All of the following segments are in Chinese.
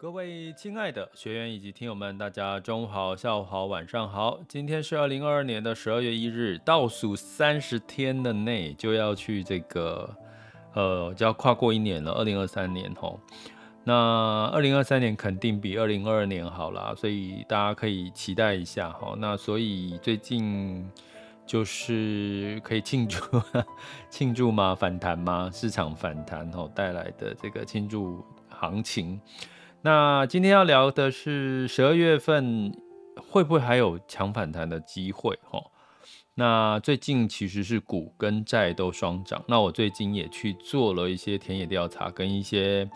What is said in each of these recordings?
各位亲爱的学员以及听友们，大家中午好、下午好、晚上好。今天是二零二二年的十二月一日，倒数三十天的内就要去这个，呃，就要跨过一年了，二零二三年吼。那二零二三年肯定比二零二二年好啦，所以大家可以期待一下哈。那所以最近就是可以庆祝 庆祝吗？反弹吗？市场反弹吼带来的这个庆祝行情。那今天要聊的是十二月份会不会还有强反弹的机会？哈，那最近其实是股跟债都双涨。那我最近也去做了一些田野调查，跟一些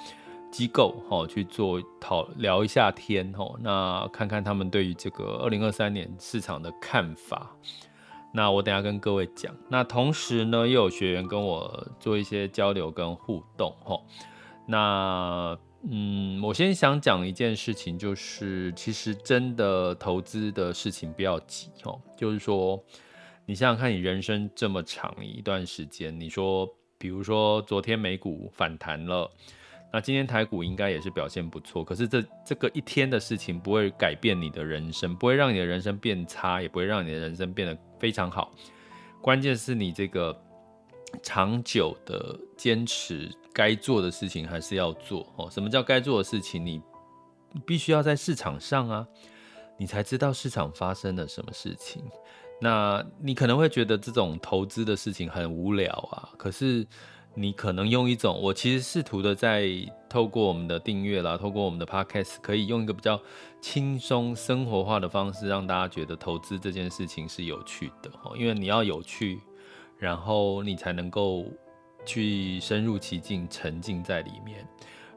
机构哈去做讨聊一下天哈。那看看他们对于这个二零二三年市场的看法。那我等下跟各位讲。那同时呢，又有学员跟我做一些交流跟互动哈。那嗯，我先想讲一件事情，就是其实真的投资的事情不要急哦。就是说，你想想看，你人生这么长一段时间，你说，比如说昨天美股反弹了，那今天台股应该也是表现不错。可是这这个一天的事情不会改变你的人生，不会让你的人生变差，也不会让你的人生变得非常好。关键是你这个长久的坚持。该做的事情还是要做哦。什么叫该做的事情？你必须要在市场上啊，你才知道市场发生了什么事情。那你可能会觉得这种投资的事情很无聊啊，可是你可能用一种，我其实试图的在透过我们的订阅啦，透过我们的 podcast，可以用一个比较轻松生活化的方式，让大家觉得投资这件事情是有趣的哦。因为你要有趣，然后你才能够。去深入其境，沉浸在里面。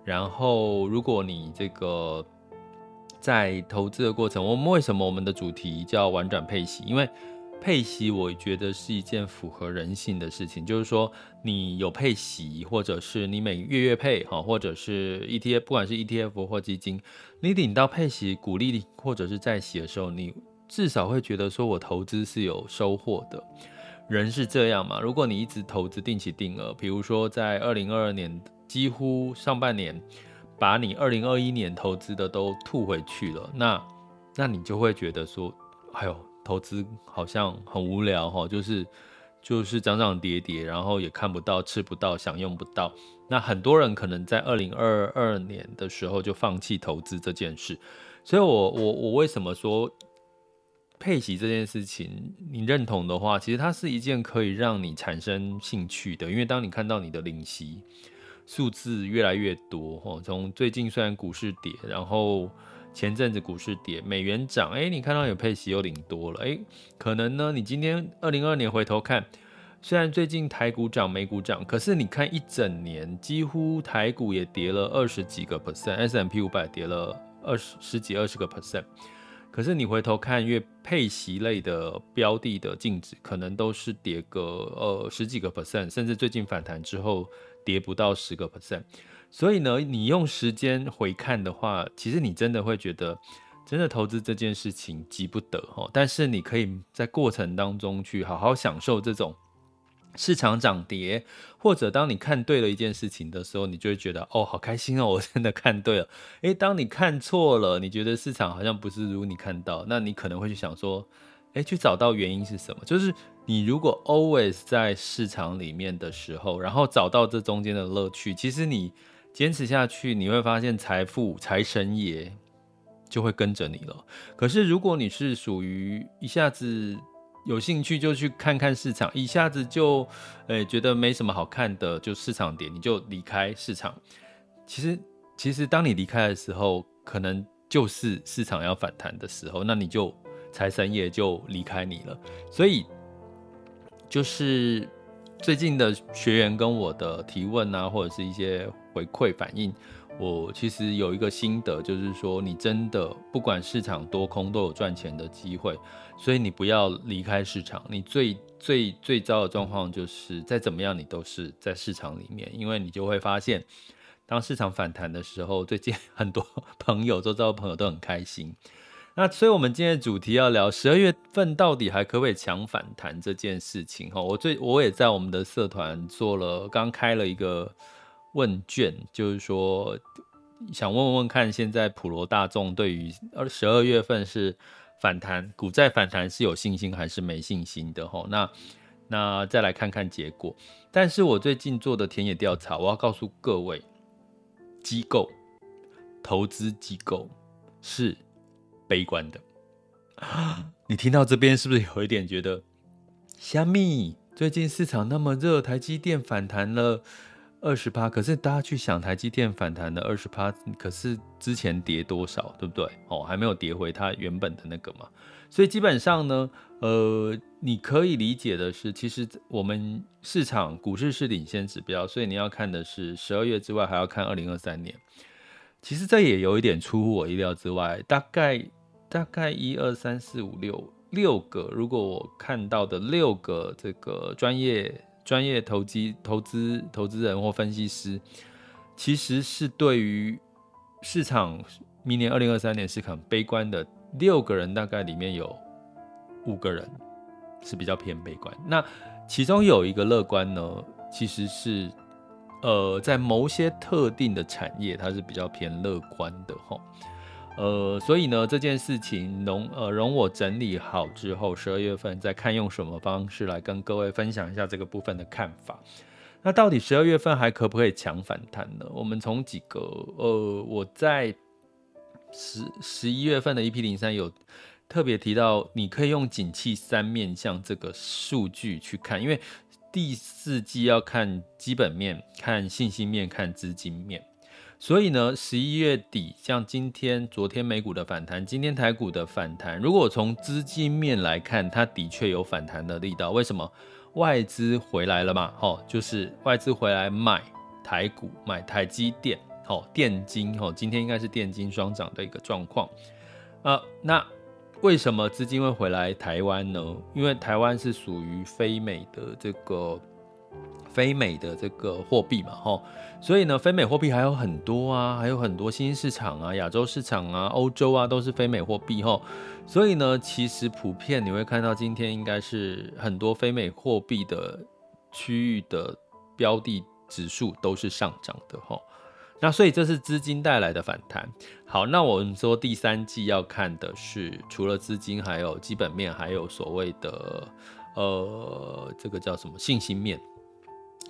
然后，如果你这个在投资的过程，我们为什么我们的主题叫玩转配息？因为配息，我觉得是一件符合人性的事情。就是说，你有配息，或者是你每月月配哈，或者是 ETF，不管是 ETF 或基金，你领到配息、股利或者是在息的时候，你至少会觉得说我投资是有收获的。人是这样嘛？如果你一直投资定期定额，比如说在二零二二年几乎上半年，把你二零二一年投资的都吐回去了，那那你就会觉得说，哎呦，投资好像很无聊哈，就是就是涨涨跌跌，然后也看不到、吃不到、享用不到。那很多人可能在二零二二年的时候就放弃投资这件事，所以我我我为什么说？配息这件事情，你认同的话，其实它是一件可以让你产生兴趣的。因为当你看到你的领息数字越来越多，哦，从最近虽然股市跌，然后前阵子股市跌，美元涨，哎，你看到有配息又领多了，哎，可能呢，你今天二零二二年回头看，虽然最近台股涨，美股涨，可是你看一整年，几乎台股也跌了二十几个 percent，S M P 五百跌了二十十几二十个 percent。可是你回头看，越配息类的标的的净值，可能都是跌个呃十几个 percent，甚至最近反弹之后跌不到十个 percent。所以呢，你用时间回看的话，其实你真的会觉得，真的投资这件事情急不得哦。但是你可以在过程当中去好好享受这种。市场涨跌，或者当你看对了一件事情的时候，你就会觉得哦，好开心哦，我真的看对了。诶，当你看错了，你觉得市场好像不是如你看到，那你可能会去想说，诶，去找到原因是什么？就是你如果 always 在市场里面的时候，然后找到这中间的乐趣，其实你坚持下去，你会发现财富财神爷就会跟着你了。可是如果你是属于一下子有兴趣就去看看市场，一下子就诶觉得没什么好看的，就市场点你就离开市场。其实其实当你离开的时候，可能就是市场要反弹的时候，那你就。财神爷就离开你了，所以就是最近的学员跟我的提问啊，或者是一些回馈反应，我其实有一个心得，就是说你真的不管市场多空都有赚钱的机会，所以你不要离开市场。你最最最糟的状况就是再怎么样你都是在市场里面，因为你就会发现，当市场反弹的时候，最近 很多朋友周遭的朋友都很开心。那所以，我们今天的主题要聊十二月份到底还可不可以抢反弹这件事情哈。我最我也在我们的社团做了，刚开了一个问卷，就是说想问问看，现在普罗大众对于十二月份是反弹股债反弹是有信心还是没信心的吼？那那再来看看结果。但是我最近做的田野调查，我要告诉各位，机构投资机构是。悲观的，你听到这边是不是有一点觉得，虾米？最近市场那么热，台积电反弹了二十趴，可是大家去想，台积电反弹的二十趴，可是之前跌多少，对不对？哦，还没有跌回它原本的那个嘛。所以基本上呢，呃，你可以理解的是，其实我们市场股市是领先指标，所以你要看的是十二月之外，还要看二零二三年。其实这也有一点出乎我意料之外，大概。大概一二三四五六六个，如果我看到的六个这个专业专业投机投资投资人或分析师，其实是对于市场明年二零二三年是很悲观的。六个人大概里面有五个人是比较偏悲观，那其中有一个乐观呢，其实是呃在某些特定的产业，它是比较偏乐观的齁。呃，所以呢，这件事情容呃容我整理好之后，十二月份再看用什么方式来跟各位分享一下这个部分的看法。那到底十二月份还可不可以强反弹呢？我们从几个呃，我在十十一月份的 EP 零三有特别提到，你可以用景气三面向这个数据去看，因为第四季要看基本面、看信心面、看资金面。所以呢，十一月底像今天、昨天美股的反弹，今天台股的反弹，如果从资金面来看，它的确有反弹的力道。为什么？外资回来了嘛，哦，就是外资回来买台股、买台积电，哦，电金，哦，今天应该是电金双涨的一个状况。呃，那为什么资金会回来台湾呢？因为台湾是属于非美的这个。非美的这个货币嘛，吼，所以呢，非美货币还有很多啊，还有很多新兴市场啊、亚洲市场啊、欧洲啊，都是非美货币，吼。所以呢，其实普遍你会看到，今天应该是很多非美货币的区域的标的指数都是上涨的，吼。那所以这是资金带来的反弹。好，那我们说第三季要看的是，除了资金，还有基本面，还有所谓的呃，这个叫什么信心面。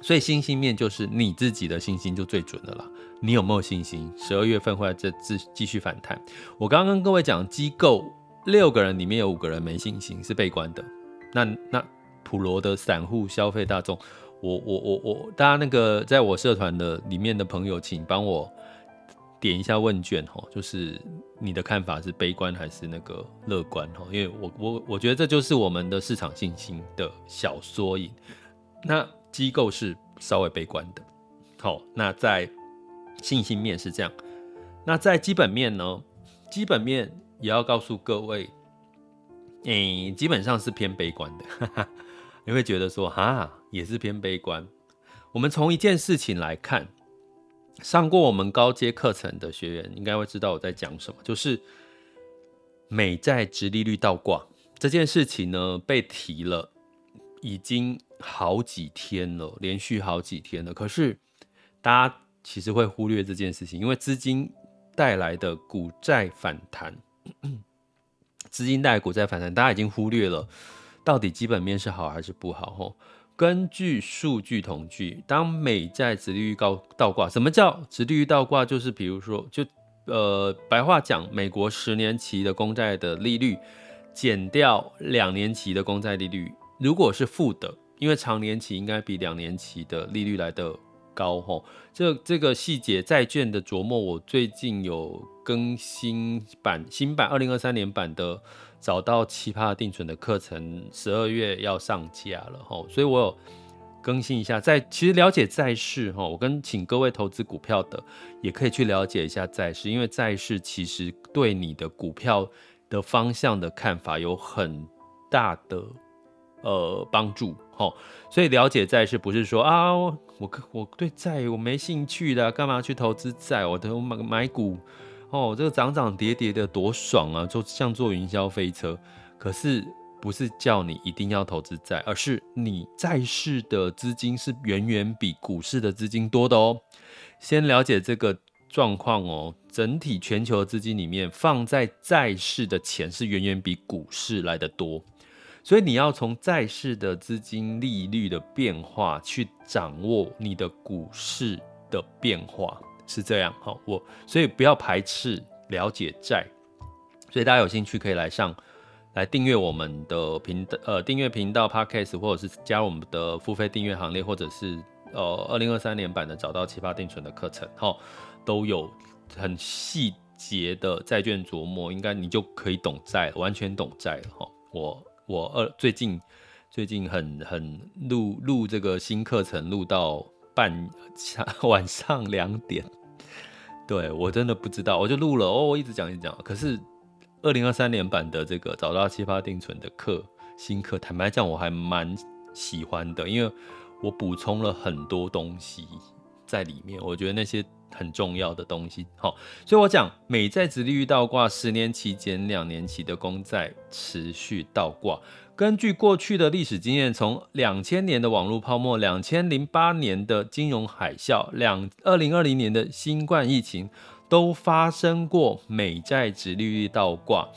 所以信心面就是你自己的信心就最准的了。你有没有信心？十二月份会再继继续反弹？我刚刚跟各位讲，机构六个人里面有五个人没信心，是悲观的。那那普罗的散户消费大众，我我我我，大家那个在我社团的里面的朋友，请帮我点一下问卷哈，就是你的看法是悲观还是那个乐观哈？因为我我我觉得这就是我们的市场信心的小缩影。那。机构是稍微悲观的，好，那在信心面是这样，那在基本面呢？基本面也要告诉各位，诶、基本上是偏悲观的，哈哈，你会觉得说，哈，也是偏悲观。我们从一件事情来看，上过我们高阶课程的学员应该会知道我在讲什么，就是美债殖利率倒挂这件事情呢，被提了，已经。好几天了，连续好几天了。可是大家其实会忽略这件事情，因为资金带来的股债反弹，资金带股债反弹，大家已经忽略了到底基本面是好还是不好吼。根据数据统计，当美债殖利率高倒挂，什么叫殖利率倒挂？就是比如说，就呃白话讲，美国十年期的公债的利率减掉两年期的公债利率，如果是负的，因为长年期应该比两年期的利率来得高吼。这这个细节债券的琢磨，我最近有更新版新版二零二三年版的。找到奇葩定存的课程，十二月要上架了吼，所以我有更新一下。在其实了解债市哈，我跟请各位投资股票的也可以去了解一下债市，因为债市其实对你的股票的方向的看法有很大的呃帮助哈。所以了解债市不是说啊，我我对债我没兴趣的，干嘛去投资债？我都买买股。哦，这个涨涨跌跌的多爽啊，就像坐云霄飞车。可是不是叫你一定要投资债，而是你债市的资金是远远比股市的资金多的哦。先了解这个状况哦，整体全球的资金里面放在债市的钱是远远比股市来得多，所以你要从债市的资金利率的变化去掌握你的股市的变化。是这样，好，我所以不要排斥了解债，所以大家有兴趣可以来上来订阅我们的频道，呃，订阅频道 Podcast，或者是加入我们的付费订阅行列，或者是呃二零二三年版的找到奇葩定存的课程，哈，都有很细节的债券琢磨，应该你就可以懂债，完全懂债了，哈。我我二最近最近很很录录这个新课程，录到半晚上两点。对，我真的不知道，我就录了哦，我一直讲一直讲。可是二零二三年版的这个找到奇葩定存的课新课，坦白讲我还蛮喜欢的，因为我补充了很多东西在里面，我觉得那些很重要的东西。好，所以我讲美债殖利率倒挂，十年期减两年期的公债持续倒挂。根据过去的历史经验，从两千年的网络泡沫、两千零八年的金融海啸、两二零二零年的新冠疫情，都发生过美债殖利率倒挂。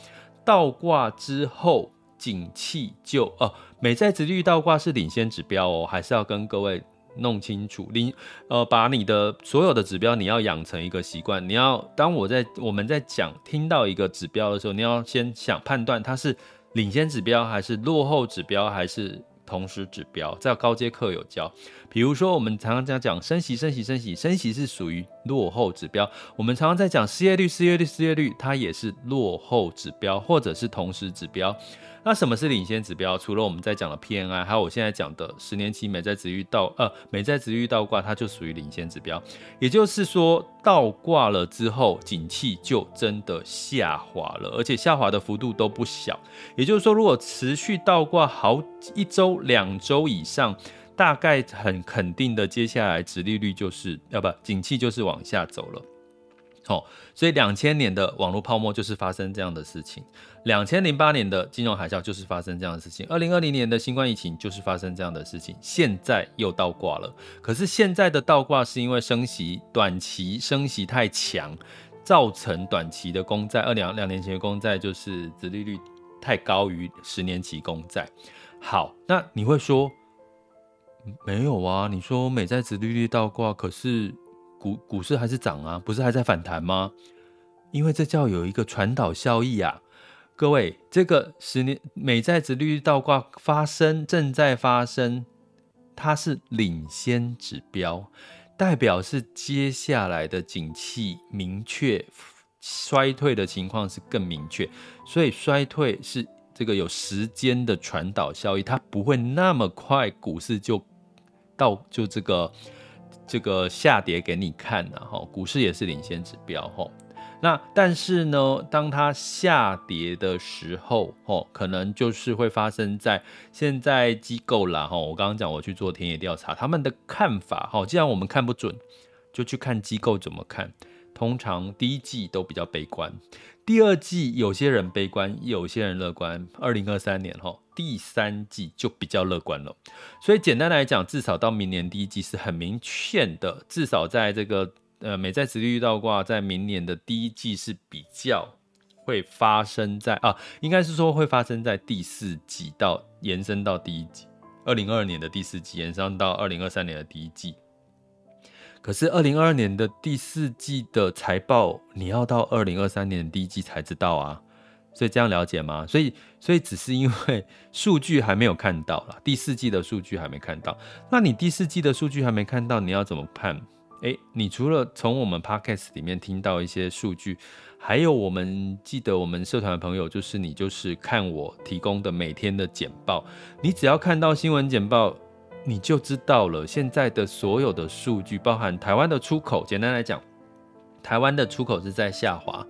倒挂之后，景气就哦、美债殖利率倒挂是领先指标哦，还是要跟各位弄清楚。你呃，把你的所有的指标，你要养成一个习惯。你要当我在我们在讲听到一个指标的时候，你要先想判断它是。领先指标还是落后指标还是同时指标，在高阶课有教。比如说，我们常常讲讲升息、升息、升息，升息是属于落后指标。我们常常在讲失业率、失业率、失业率，它也是落后指标或者是同时指标。那什么是领先指标？除了我们在讲的 PNI，还有我现在讲的十年期美债殖利率倒呃美债殖利率倒挂，它就属于领先指标。也就是说，倒挂了之后，景气就真的下滑了，而且下滑的幅度都不小。也就是说，如果持续倒挂好一周、两周以上，大概很肯定的，接下来殖利率就是要不景气就是往下走了。好，所以两千年的网络泡沫就是发生这样的事情，两千零八年的金融海啸就是发生这样的事情，二零二零年的新冠疫情就是发生这样的事情，现在又倒挂了。可是现在的倒挂是因为升息，短期升息太强，造成短期的公债，二两两年前的公债就是殖利率太高于十年期公债。好，那你会说没有啊？你说美债殖利率倒挂，可是。股股市还是涨啊，不是还在反弹吗？因为这叫有一个传导效益啊，各位，这个十年美债殖利率倒挂发生，正在发生，它是领先指标，代表是接下来的景气明确，衰退的情况是更明确，所以衰退是这个有时间的传导效益，它不会那么快，股市就到就这个。这个下跌给你看的哈，股市也是领先指标哈。那但是呢，当它下跌的时候，哦，可能就是会发生在现在机构啦哈。我刚刚讲我去做田野调查，他们的看法哈，既然我们看不准，就去看机构怎么看。通常第一季都比较悲观，第二季有些人悲观，有些人乐观。二零二三年哈，第三季就比较乐观了。所以简单来讲，至少到明年第一季是很明确的，至少在这个呃美债殖利率倒挂，在明年的第一季是比较会发生在啊，应该是说会发生在第四季到延伸到第一季，二零二二年的第四季延伸到二零二三年的第一季。可是二零二二年的第四季的财报，你要到二零二三年第一季才知道啊。所以这样了解吗？所以，所以只是因为数据还没有看到啦，第四季的数据还没看到。那你第四季的数据还没看到，你要怎么判？诶，你除了从我们 Podcast 里面听到一些数据，还有我们记得我们社团的朋友，就是你就是看我提供的每天的简报，你只要看到新闻简报，你就知道了。现在的所有的数据，包含台湾的出口，简单来讲，台湾的出口是在下滑。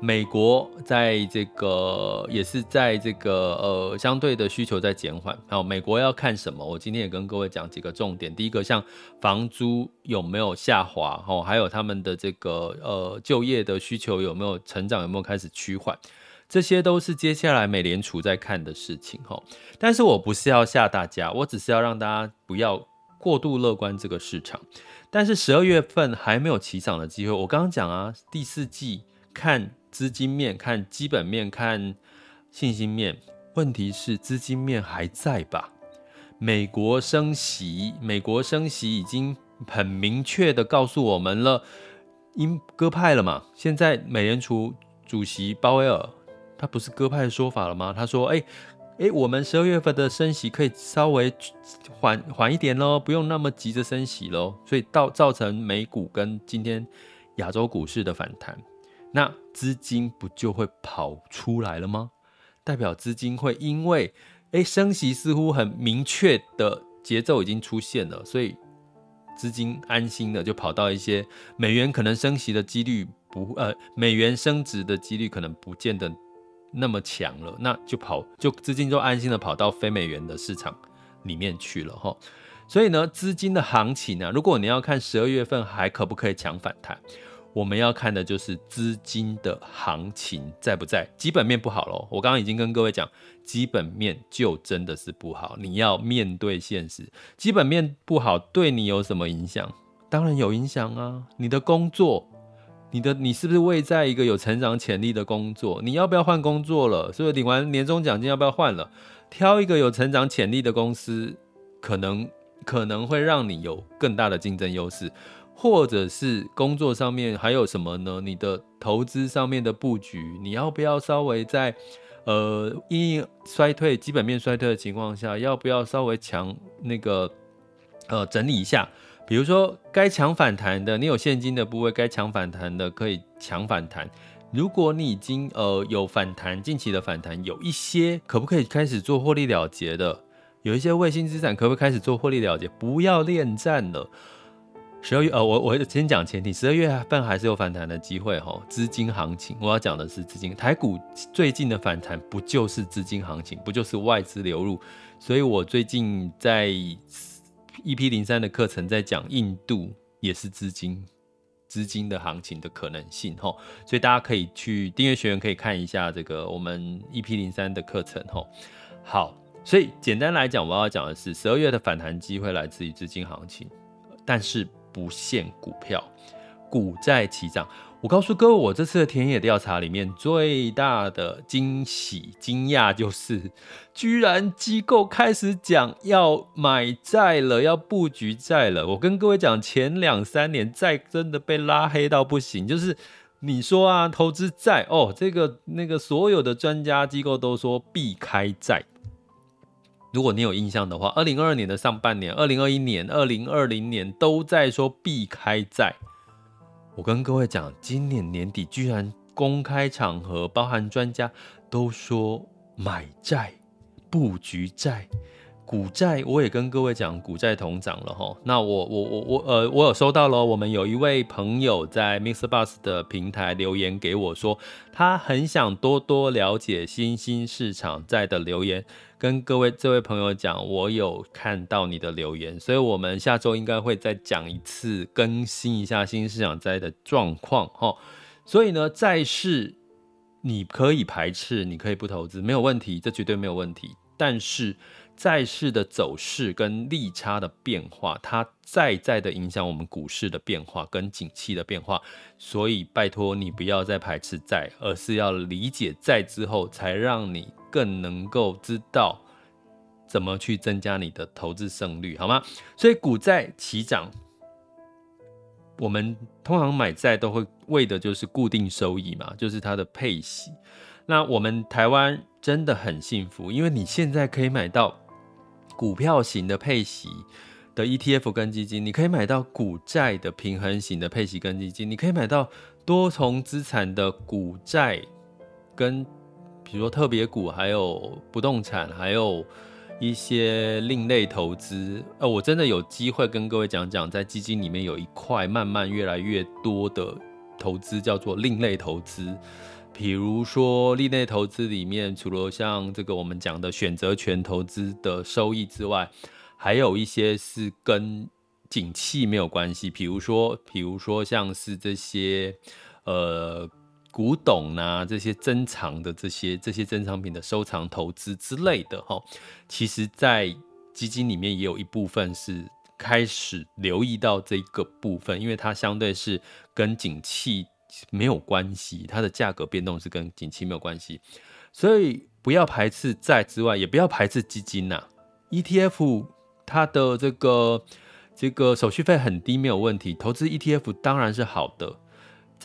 美国在这个也是在这个呃相对的需求在减缓。好，美国要看什么？我今天也跟各位讲几个重点。第一个，像房租有没有下滑？哦，还有他们的这个呃就业的需求有没有成长？有没有开始趋缓？这些都是接下来美联储在看的事情。哈，但是我不是要吓大家，我只是要让大家不要过度乐观这个市场。但是十二月份还没有起涨的机会。我刚刚讲啊，第四季看。资金面看基本面看信心面，问题是资金面还在吧？美国升息，美国升息已经很明确的告诉我们了，鹰鸽派了嘛。现在美联储主席鲍威尔，他不是鸽派的说法了吗？他说：“哎、欸、哎、我们十二月份的升息可以稍微缓缓一点喽，不用那么急着升息喽。”所以到造成美股跟今天亚洲股市的反弹。那资金不就会跑出来了吗？代表资金会因为，诶升息似乎很明确的节奏已经出现了，所以资金安心的就跑到一些美元可能升息的几率不，呃，美元升值的几率可能不见得那么强了，那就跑就资金就安心的跑到非美元的市场里面去了哈。所以呢，资金的行情呢，如果你要看十二月份还可不可以抢反弹？我们要看的就是资金的行情在不在，基本面不好喽。我刚刚已经跟各位讲，基本面就真的是不好，你要面对现实。基本面不好对你有什么影响？当然有影响啊！你的工作，你的你是不是位在一个有成长潜力的工作？你要不要换工作了？所以领完年终奖金要不要换了？挑一个有成长潜力的公司，可能可能会让你有更大的竞争优势。或者是工作上面还有什么呢？你的投资上面的布局，你要不要稍微在呃因衰退、基本面衰退的情况下，要不要稍微强那个呃整理一下？比如说该强反弹的，你有现金的部位，该强反弹的可以强反弹。如果你已经呃有反弹，近期的反弹有一些，可不可以开始做获利了结的？有一些卫星资产，可不可以开始做获利了结？不要恋战了。十二月，呃，我我先讲前提，十二月份还是有反弹的机会哈。资金行情，我要讲的是资金。台股最近的反弹不就是资金行情，不就是外资流入？所以我最近在 EP 零三的课程在讲印度也是资金资金的行情的可能性哈。所以大家可以去订阅学员可以看一下这个我们 EP 零三的课程哈。好，所以简单来讲，我要讲的是十二月的反弹机会来自于资金行情，但是。不限股票，股债齐涨。我告诉各位，我这次的田野调查里面最大的惊喜、惊讶就是，居然机构开始讲要买债了，要布局债了。我跟各位讲，前两三年债真的被拉黑到不行。就是你说啊，投资债哦，这个那个所有的专家机构都说避开债。如果你有印象的话，二零二二年的上半年、二零二一年、二零二零年都在说避开债。我跟各位讲，今年年底居然公开场合，包含专家都说买债、布局债。股债我也跟各位讲，股债同涨了哈。那我我我我呃，我有收到了，我们有一位朋友在 Mix Bus 的平台留言给我说，他很想多多了解新兴市场债的留言，跟各位这位朋友讲，我有看到你的留言，所以我们下周应该会再讲一次，更新一下新市场债的状况哈。所以呢，债市你可以排斥，你可以不投资，没有问题，这绝对没有问题。但是债市的走势跟利差的变化，它在在的影响我们股市的变化跟景气的变化，所以拜托你不要再排斥债，而是要理解债之后，才让你更能够知道怎么去增加你的投资胜率，好吗？所以股债齐涨，我们通常买债都会为的就是固定收益嘛，就是它的配息。那我们台湾真的很幸福，因为你现在可以买到。股票型的配息的 ETF 跟基金，你可以买到股债的平衡型的配息跟基金，你可以买到多重资产的股债跟，比如说特别股，还有不动产，还有一些另类投资。呃，我真的有机会跟各位讲讲，在基金里面有一块慢慢越来越多的投资叫做另类投资。比如说，另类投资里面，除了像这个我们讲的选择权投资的收益之外，还有一些是跟景气没有关系。比如说，比如说像是这些呃古董啊，这些珍藏的这些这些珍藏品的收藏投资之类的哈。其实，在基金里面也有一部分是开始留意到这个部分，因为它相对是跟景气。没有关系，它的价格变动是跟景气没有关系，所以不要排斥债之外，也不要排斥基金呐、ETF 它的这个这个手续费很低，没有问题。投资 ETF 当然是好的，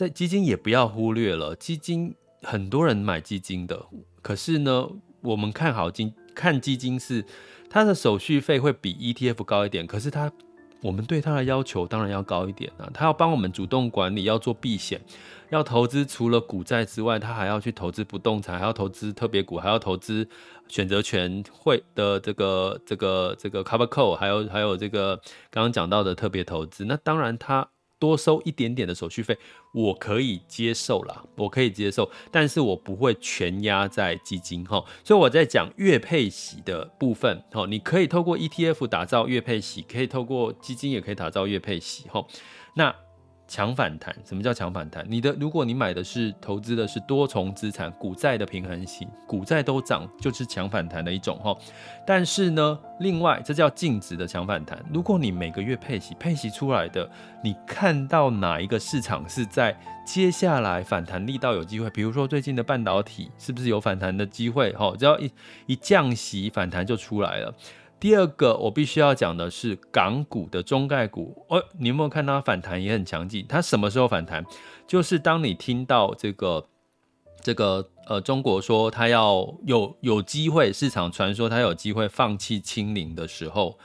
在基金也不要忽略了，基金很多人买基金的，可是呢，我们看好金看基金是它的手续费会比 ETF 高一点，可是它。我们对他的要求当然要高一点啊，他要帮我们主动管理，要做避险，要投资除了股债之外，他还要去投资不动产，还要投资特别股，还要投资选择权会的这个这个这个 cover co 还有还有这个刚刚讲到的特别投资，那当然他。多收一点点的手续费，我可以接受啦，我可以接受，但是我不会全压在基金哈。所以我在讲月配息的部分，哈，你可以透过 ETF 打造月配息，可以透过基金也可以打造月配息哈。那强反弹，什么叫强反弹？你的，如果你买的是投资的是多重资产股债的平衡型，股债都涨，就是强反弹的一种哈。但是呢，另外这叫净值的强反弹。如果你每个月配息，配息出来的，你看到哪一个市场是在接下来反弹力道有机会？比如说最近的半导体是不是有反弹的机会？哈，只要一一降息，反弹就出来了。第二个，我必须要讲的是港股的中概股。哦，你有没有看到它反弹也很强劲？它什么时候反弹？就是当你听到这个这个呃，中国说它要有有机会，市场传说它有机会放弃清零的时候，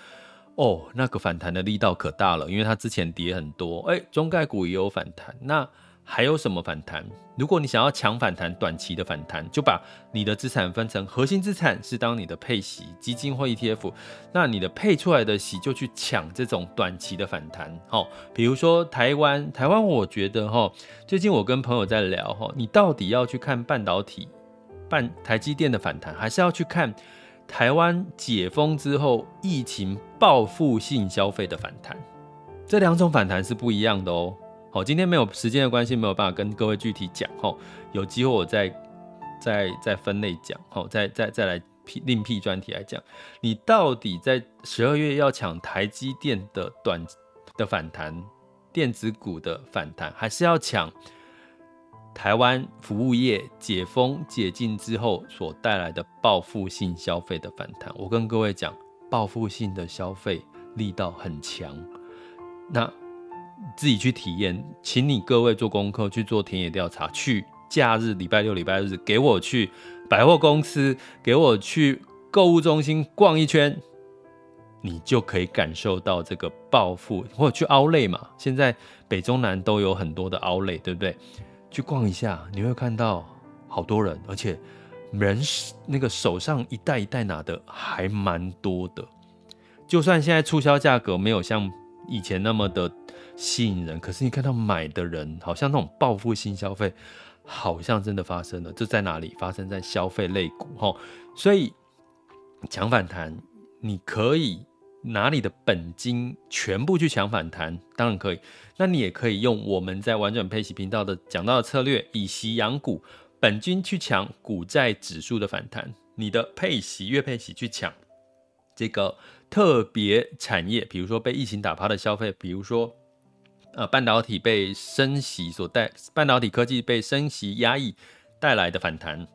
哦，那个反弹的力道可大了，因为它之前跌很多，哎，中概股也有反弹。那还有什么反弹？如果你想要抢反弹，短期的反弹，就把你的资产分成核心资产是当你的配息基金或 ETF，那你的配出来的息就去抢这种短期的反弹。好，比如说台湾，台湾我觉得哈，最近我跟朋友在聊哈，你到底要去看半导体、半台积电的反弹，还是要去看台湾解封之后疫情报复性消费的反弹？这两种反弹是不一样的哦。好，今天没有时间的关系，没有办法跟各位具体讲。吼，有机会我再再再分类讲。吼，再再再来辟另辟专题来讲。你到底在十二月要抢台积电的短的反弹，电子股的反弹，还是要抢台湾服务业解封解禁之后所带来的报复性消费的反弹？我跟各位讲，报复性的消费力道很强。那。自己去体验，请你各位做功课，去做田野调查，去假日礼拜六、礼拜日，给我去百货公司，给我去购物中心逛一圈，你就可以感受到这个暴富。或者去 Outlet 嘛，现在北中南都有很多的 Outlet，对不对？去逛一下，你会看到好多人，而且人那个手上一袋一袋拿的还蛮多的。就算现在促销价格没有像以前那么的。吸引人，可是你看到买的人，好像那种报复性消费，好像真的发生了。这在哪里？发生在消费类股，哈。所以抢反弹，你可以拿你的本金全部去抢反弹，当然可以。那你也可以用我们在玩转配息频道的讲到的策略，以息养股，本金去抢股债指数的反弹。你的配息、月配息去抢这个特别产业，比如说被疫情打趴的消费，比如说呃半导体被升息所带，半导体科技被升息压抑带来的反弹，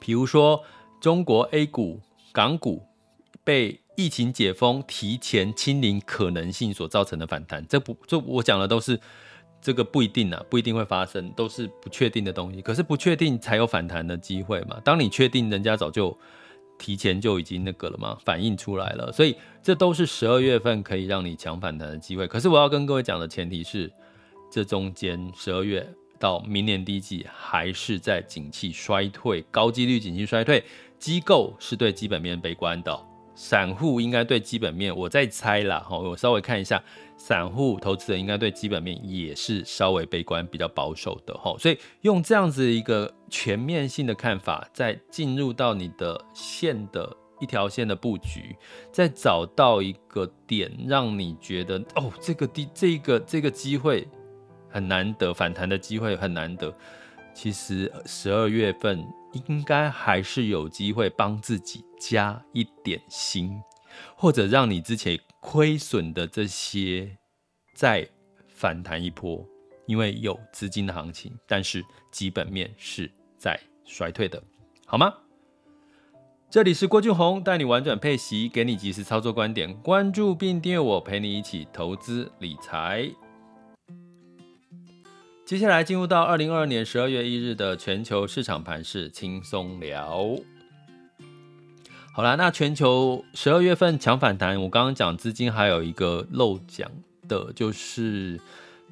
比如说中国 A 股、港股被疫情解封提前清零可能性所造成的反弹，这不这我讲的都是。这个不一定啊，不一定会发生，都是不确定的东西。可是不确定才有反弹的机会嘛。当你确定，人家早就提前就已经那个了嘛，反映出来了。所以这都是十二月份可以让你抢反弹的机会。可是我要跟各位讲的前提是，这中间十二月到明年第一季还是在景气衰退，高几率景气衰退，机构是对基本面悲观的。散户应该对基本面，我在猜啦，哈，我稍微看一下，散户投资人应该对基本面也是稍微悲观、比较保守的，哈，所以用这样子一个全面性的看法，再进入到你的线的一条线的布局，再找到一个点，让你觉得哦，这个地这个这个机会很难得，反弹的机会很难得。其实十二月份。应该还是有机会帮自己加一点薪，或者让你之前亏损的这些再反弹一波，因为有资金的行情，但是基本面是在衰退的，好吗？这里是郭俊宏，带你玩转配息，给你及时操作观点，关注并订阅我，陪你一起投资理财。接下来进入到二零二二年十二月一日的全球市场盘势轻松聊。好啦，那全球十二月份抢反弹，我刚刚讲资金还有一个漏讲的，就是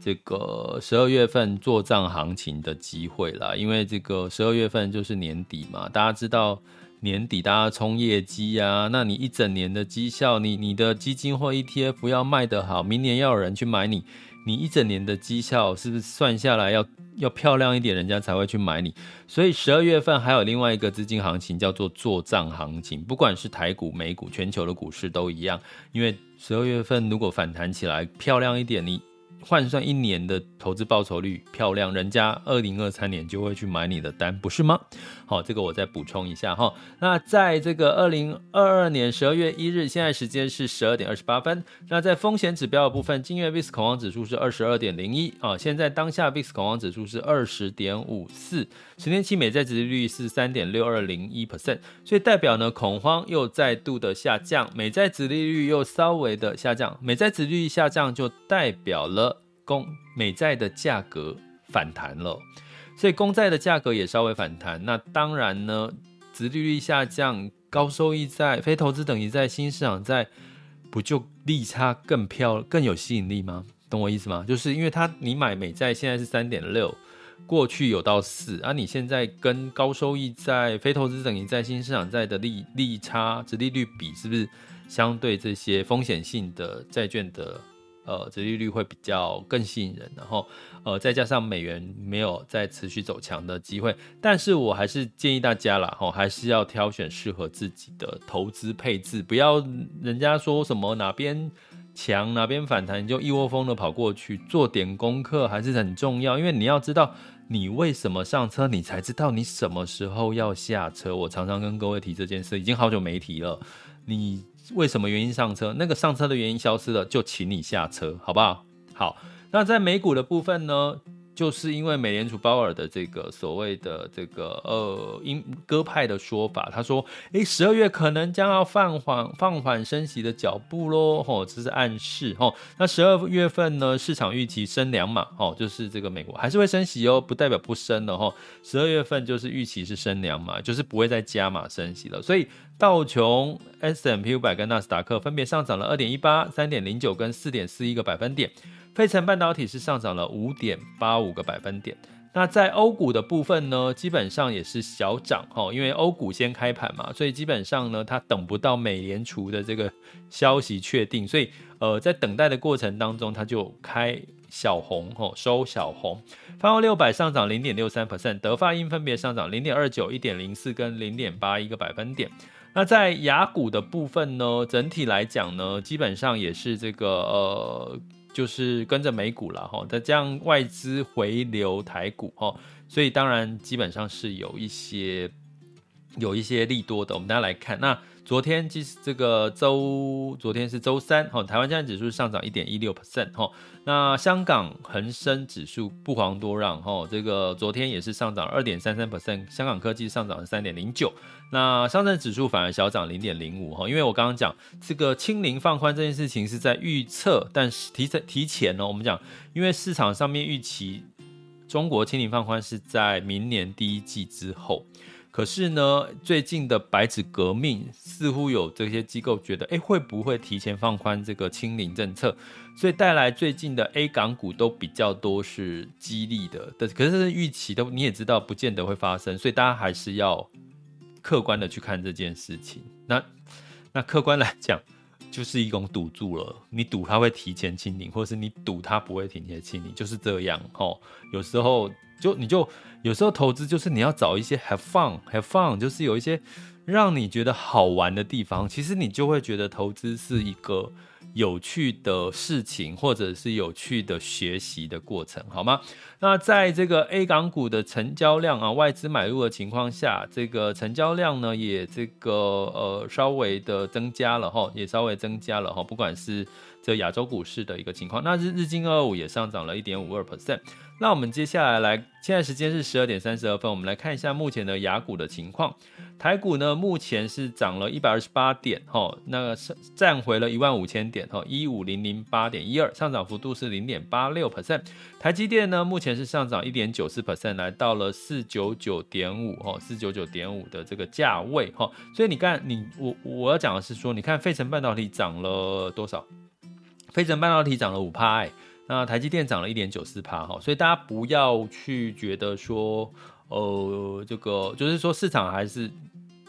这个十二月份做账行情的机会啦。因为这个十二月份就是年底嘛，大家知道年底大家冲业绩啊，那你一整年的绩效，你你的基金或 ETF 要卖得好，明年要有人去买你。你一整年的绩效是不是算下来要要漂亮一点，人家才会去买你？所以十二月份还有另外一个资金行情叫做做账行情，不管是台股、美股、全球的股市都一样。因为十二月份如果反弹起来漂亮一点，你。换算一年的投资报酬率漂亮，人家二零二三年就会去买你的单，不是吗？好，这个我再补充一下哈。那在这个二零二二年十二月一日，现在时间是十二点二十八分。那在风险指标的部分，今月 VIX 恐慌指数是二十二点零一啊，现在当下 VIX 恐慌指数是二十点五四，十年期美债殖利率是三点六二零一 percent，所以代表呢恐慌又再度的下降，美债殖利率又稍微的下降，美债殖利率下降就代表了。公美债的价格反弹了，所以公债的价格也稍微反弹。那当然呢，殖利率下降，高收益债、非投资等级债、新市场债，不就利差更漂更有吸引力吗？懂我意思吗？就是因为它你买美债现在是三点六，过去有到四，而你现在跟高收益债、非投资等级债、新市场债的利利差、殖利率比，是不是相对这些风险性的债券的？呃，殖利率会比较更吸引人，然后，呃，再加上美元没有再持续走强的机会，但是我还是建议大家啦，吼，还是要挑选适合自己的投资配置，不要人家说什么哪边强哪边反弹，你就一窝蜂的跑过去，做点功课还是很重要，因为你要知道你为什么上车，你才知道你什么时候要下车。我常常跟各位提这件事，已经好久没提了，你。为什么原因上车？那个上车的原因消失了，就请你下车，好不好？好，那在美股的部分呢？就是因为美联储鲍尔的这个所谓的这个呃鹰鸽派的说法，他说，诶，十二月可能将要放缓放缓升息的脚步喽，吼，这是暗示，吼。那十二月份呢，市场预期升两码，吼，就是这个美国还是会升息哦，不代表不升了，吼。十二月份就是预期是升两码，就是不会再加码升息了。所以道琼、S&P 五百跟纳斯达克分别上涨了二点一八、三点零九跟四点四一个百分点。费城半导体是上涨了五点八五个百分点。那在欧股的部分呢，基本上也是小涨哈，因为欧股先开盘嘛，所以基本上呢，它等不到美联储的这个消息确定，所以呃，在等待的过程当中，它就开小红哈，收小红。泛欧六百上涨零点六三 percent，德发英分别上涨零点二九、一点零四跟零点八一个百分点。那在雅股的部分呢，整体来讲呢，基本上也是这个呃。就是跟着美股了哈，再这样外资回流台股哈，所以当然基本上是有一些有一些利多的，我们大家来看。那昨天其实这个周，昨天是周三，哈，台湾加权指数上涨一点一六 percent，哈。那香港恒生指数不遑多让，哈，这个昨天也是上涨二点三三 percent，香港科技上涨三点零九。那上证指数反而小涨零点零五，哈，因为我刚刚讲这个清零放宽这件事情是在预测，但是提前提前呢，我们讲，因为市场上面预期中国清零放宽是在明年第一季之后。可是呢，最近的白纸革命似乎有这些机构觉得，哎，会不会提前放宽这个清零政策？所以带来最近的 A 港股都比较多是激励的，但可是预期都你也知道，不见得会发生，所以大家还是要客观的去看这件事情。那那客观来讲，就是一种赌注了，你赌它会提前清零，或者是你赌它不会提前清零，就是这样哦。有时候。就你就有时候投资就是你要找一些 have fun have fun，就是有一些让你觉得好玩的地方，其实你就会觉得投资是一个有趣的事情，或者是有趣的学习的过程，好吗？那在这个 A 港股的成交量啊，外资买入的情况下，这个成交量呢也这个呃稍微的增加了哈，也稍微增加了哈，不管是这亚洲股市的一个情况，那日日经二五也上涨了一点五二 percent。那我们接下来来，现在时间是十二点三十二分，我们来看一下目前的雅股的情况。台股呢，目前是涨了一百二十八点，哈，那个是站回了一万五千点，哈，一五零零八点一二，上涨幅度是零点八六 percent。台积电呢，目前是上涨一点九四 percent，来到了四九九点五，哈，四九九点五的这个价位，哈。所以你看，你我我要讲的是说，你看费城半导体涨了多少？费城半导体涨了五趴，哎。那台积电涨了一点九四趴哈，所以大家不要去觉得说，呃，这个就是说市场还是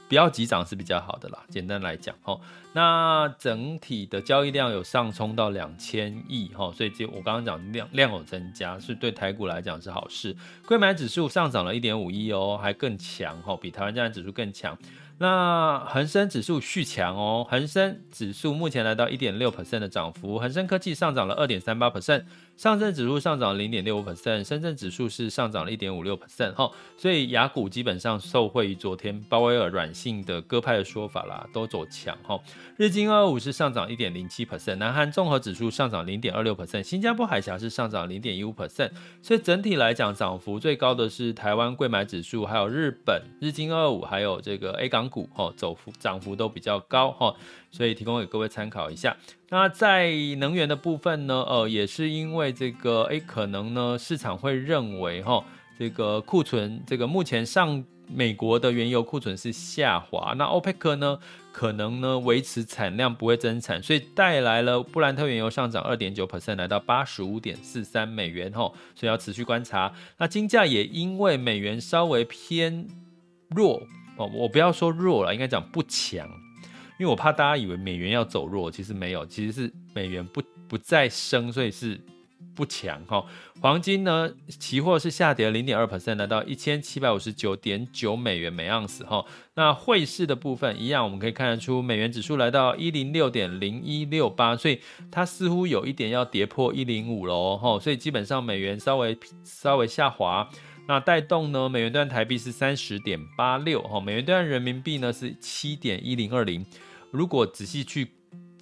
不要急涨是比较好的啦。简单来讲哈，那整体的交易量有上冲到两千亿哈，所以就我刚刚讲量量有增加，是对台股来讲是好事。柜买指数上涨了一点五亿哦，还更强哈，比台湾加权指数更强。那恒生指数续强哦，恒生指数目前来到一点六 percent 的涨幅，恒生科技上涨了二点三八 percent，上证指数上涨零点六五 percent，深圳指数是上涨了一点五六 percent 哈，所以亚股基本上受惠于昨天鲍威尔软性的鸽派的说法啦，都走强哈。日经二五是上涨一点零七 percent，南韩综合指数上涨零点二六 percent，新加坡海峡是上涨零点一五 percent，所以整体来讲涨幅最高的是台湾贵买指数，还有日本日经二五，还有这个 A 港。股哈走幅涨幅都比较高哈，所以提供给各位参考一下。那在能源的部分呢，呃，也是因为这个，哎，可能呢市场会认为哈，这个库存，这个目前上美国的原油库存是下滑，那 OPEC 呢可能呢维持产量不会增产，所以带来了布兰特原油上涨二点九 percent，来到八十五点四三美元哈，所以要持续观察。那金价也因为美元稍微偏弱。哦，我不要说弱了，应该讲不强，因为我怕大家以为美元要走弱，其实没有，其实是美元不不再升，所以是不强哈。黄金呢，期货是下跌零点二 percent，来到一千七百五十九点九美元每盎司哈。那汇市的部分一样，我们可以看得出美元指数来到一零六点零一六八，所以它似乎有一点要跌破一零五喽哈，所以基本上美元稍微稍微下滑。那带动呢，美元兑台币是三十点八六哈，美元兑人民币呢是七点一零二零。如果仔细去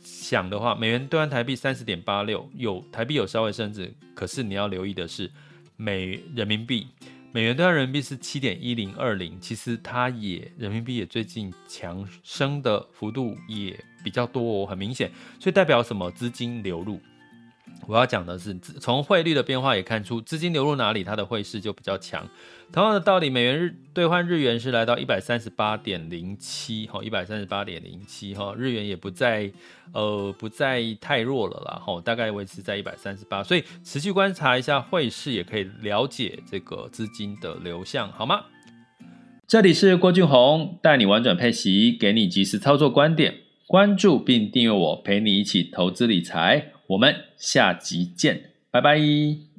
想的话，美元兑换台币三十点八六，有台币有稍微升值，可是你要留意的是，美人民币，美元兑换人民币是七点一零二零，其实它也人民币也最近强升的幅度也比较多哦，很明显，所以代表什么？资金流入。我要讲的是，从汇率的变化也看出，资金流入哪里，它的汇市就比较强。同样的道理，美元日兑换日元是来到一百三十八点零七，哈，一百三十八点零七，哈，日元也不再，呃，不再太弱了啦，哈，大概维持在一百三十八，所以持续观察一下汇市，也可以了解这个资金的流向，好吗？这里是郭俊宏，带你玩转配息，给你及时操作观点，关注并订阅我，陪你一起投资理财。我们下集见，拜拜。